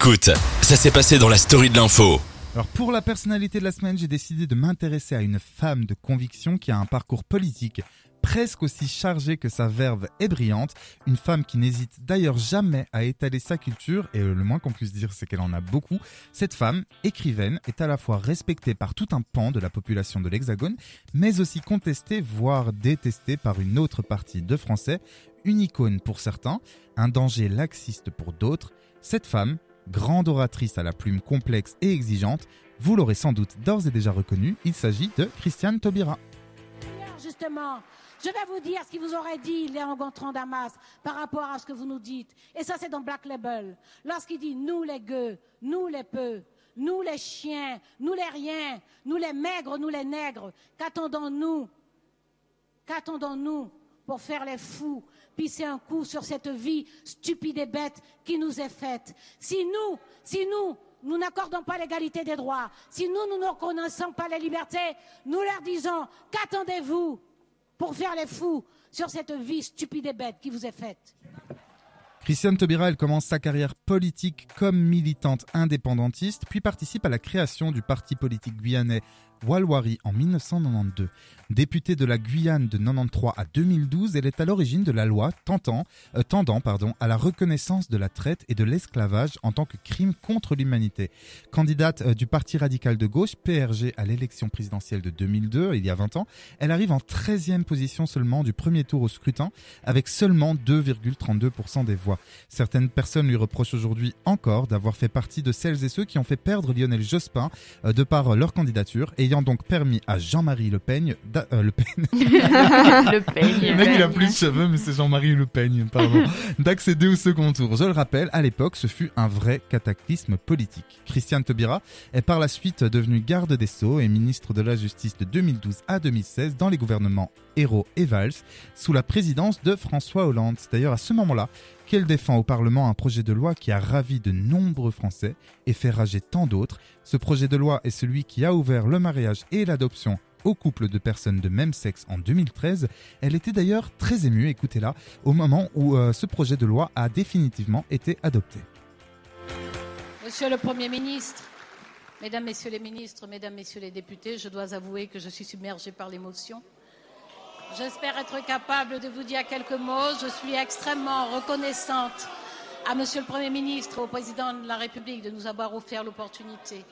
Écoute, ça s'est passé dans la story de l'info. Alors pour la personnalité de la semaine, j'ai décidé de m'intéresser à une femme de conviction qui a un parcours politique presque aussi chargé que sa verve est brillante, une femme qui n'hésite d'ailleurs jamais à étaler sa culture, et le moins qu'on puisse dire c'est qu'elle en a beaucoup. Cette femme, écrivaine, est à la fois respectée par tout un pan de la population de l'Hexagone, mais aussi contestée, voire détestée par une autre partie de Français, une icône pour certains, un danger laxiste pour d'autres. Cette femme, grande oratrice à la plume complexe et exigeante, vous l'aurez sans doute d'ores et déjà reconnue, il s'agit de Christiane Taubira. Justement, je vais vous dire ce qu'il vous aurait dit, Léon Gontran Damas, par rapport à ce que vous nous dites. Et ça, c'est dans Black Label. Lorsqu'il dit nous les gueux, nous les peu, nous les chiens, nous les riens, nous les maigres, nous les nègres, qu'attendons-nous Qu'attendons-nous pour faire les fous, pisser un coup sur cette vie stupide et bête qui nous est faite Si nous, si nous, nous n'accordons pas l'égalité des droits, si nous, nous ne reconnaissons pas les libertés, nous leur disons, qu'attendez-vous pour faire les fous sur cette vie stupide et bête qui vous est faite? Christiane Taubira, elle commence sa carrière politique comme militante indépendantiste, puis participe à la création du parti politique guyanais Walwari en 1992. Députée de la Guyane de 93 à 2012, elle est à l'origine de la loi euh, tendant à la reconnaissance de la traite et de l'esclavage en tant que crime contre l'humanité. Candidate euh, du Parti radical de gauche, PRG, à l'élection présidentielle de 2002, il y a 20 ans, elle arrive en 13e position seulement du premier tour au scrutin, avec seulement 2,32% des voix. Certaines personnes lui reprochent aujourd'hui encore d'avoir fait partie de celles et ceux qui ont fait perdre Lionel Jospin euh, de par leur candidature, ayant donc permis à Jean-Marie Le Pen euh, le Pen. le mec, il a plus de cheveux, mais c'est Jean-Marie Le Peigne, pardon. D'accéder au second tour. Je le rappelle, à l'époque, ce fut un vrai cataclysme politique. Christiane Taubira est par la suite devenue garde des Sceaux et ministre de la Justice de 2012 à 2016 dans les gouvernements Hérault et Valls, sous la présidence de François Hollande. C'est d'ailleurs à ce moment-là qu'elle défend au Parlement un projet de loi qui a ravi de nombreux Français et fait rager tant d'autres. Ce projet de loi est celui qui a ouvert le mariage et l'adoption au couple de personnes de même sexe en 2013. Elle était d'ailleurs très émue, écoutez-la, au moment où euh, ce projet de loi a définitivement été adopté. Monsieur le Premier ministre, Mesdames, Messieurs les ministres, Mesdames, Messieurs les députés, je dois avouer que je suis submergée par l'émotion. J'espère être capable de vous dire quelques mots. Je suis extrêmement reconnaissante à Monsieur le Premier ministre, au Président de la République de nous avoir offert l'opportunité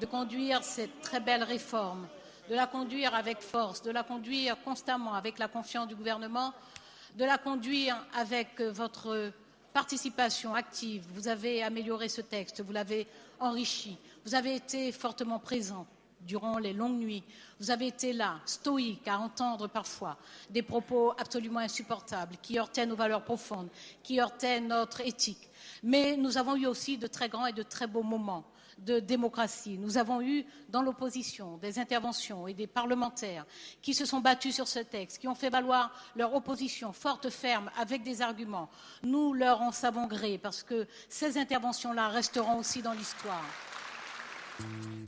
de conduire cette très belle réforme de la conduire avec force, de la conduire constamment avec la confiance du gouvernement, de la conduire avec votre participation active. Vous avez amélioré ce texte, vous l'avez enrichi, vous avez été fortement présent durant les longues nuits. Vous avez été là, stoïque, à entendre parfois des propos absolument insupportables qui heurtaient nos valeurs profondes, qui heurtaient notre éthique. Mais nous avons eu aussi de très grands et de très beaux moments de démocratie. Nous avons eu dans l'opposition des interventions et des parlementaires qui se sont battus sur ce texte, qui ont fait valoir leur opposition forte, ferme, avec des arguments. Nous leur en savons gré parce que ces interventions-là resteront aussi dans l'histoire.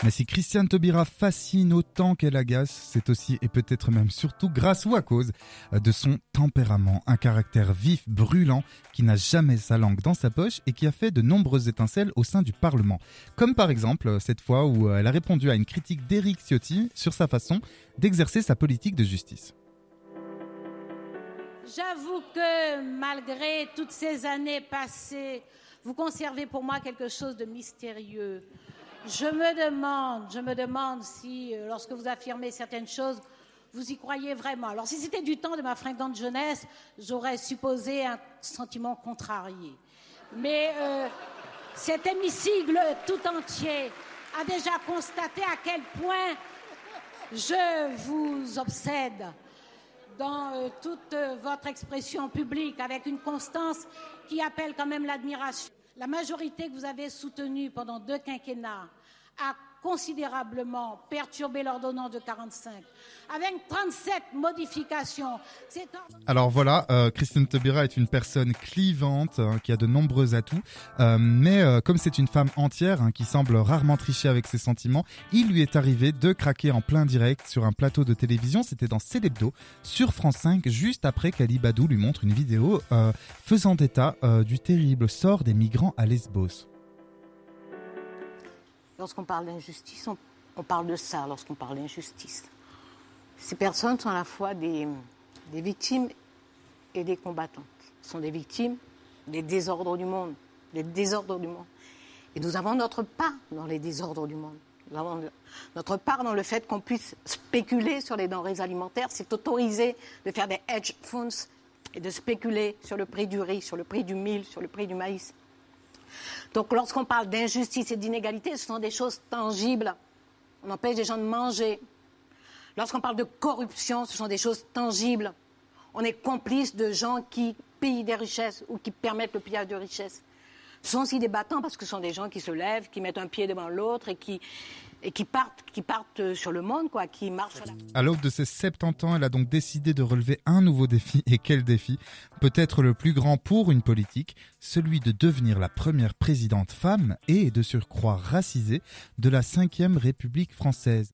Mais si Christiane Taubira fascine autant qu'elle agace, c'est aussi et peut-être même surtout grâce ou à cause de son tempérament, un caractère vif, brûlant, qui n'a jamais sa langue dans sa poche et qui a fait de nombreuses étincelles au sein du Parlement. Comme par exemple cette fois où elle a répondu à une critique d'Éric Ciotti sur sa façon d'exercer sa politique de justice. J'avoue que malgré toutes ces années passées, vous conservez pour moi quelque chose de mystérieux. Je me demande, je me demande si, euh, lorsque vous affirmez certaines choses, vous y croyez vraiment. Alors, si c'était du temps de ma fringante jeunesse, j'aurais supposé un sentiment contrarié. Mais euh, cet hémicycle tout entier a déjà constaté à quel point je vous obsède dans euh, toute votre expression publique avec une constance qui appelle quand même l'admiration. La majorité que vous avez soutenue pendant deux quinquennats a considérablement perturbé l'ordonnance de 45, avec 37 modifications. Alors voilà, euh, Christine Taubira est une personne clivante hein, qui a de nombreux atouts, euh, mais euh, comme c'est une femme entière hein, qui semble rarement tricher avec ses sentiments, il lui est arrivé de craquer en plein direct sur un plateau de télévision, c'était dans Célébdo, sur France 5, juste après qu'Ali Badou lui montre une vidéo faisant état du terrible sort des migrants à Lesbos. Lorsqu'on parle d'injustice, on, parle de ça lorsqu'on parle d'injustice. Ces personnes sont à la fois des, victimes et des combattantes. Ce sont des victimes des désordres du monde, des désordres du monde. Et nous avons notre part dans les désordres du monde. Nous avons notre part dans le fait qu'on puisse spéculer sur les denrées alimentaires. C'est autorisé de faire des hedge funds et de spéculer sur le prix du riz, sur le prix du mil, sur le prix du maïs. Donc lorsqu'on parle d'injustice et d'inégalité, ce sont des choses tangibles. On empêche des gens de manger. Lorsqu'on parle de corruption, ce sont des choses tangibles. On est complice de gens qui pillent des richesses ou qui permettent le pillage de richesses. Sont aussi des battants parce que ce sont des gens qui se lèvent, qui mettent un pied devant l'autre et qui, partent, qui partent sur le monde, quoi, qui marchent. À l'aube de ses 70 ans, elle a donc décidé de relever un nouveau défi. Et quel défi? Peut-être le plus grand pour une politique, celui de devenir la première présidente femme et de surcroît racisée de la 5 République française.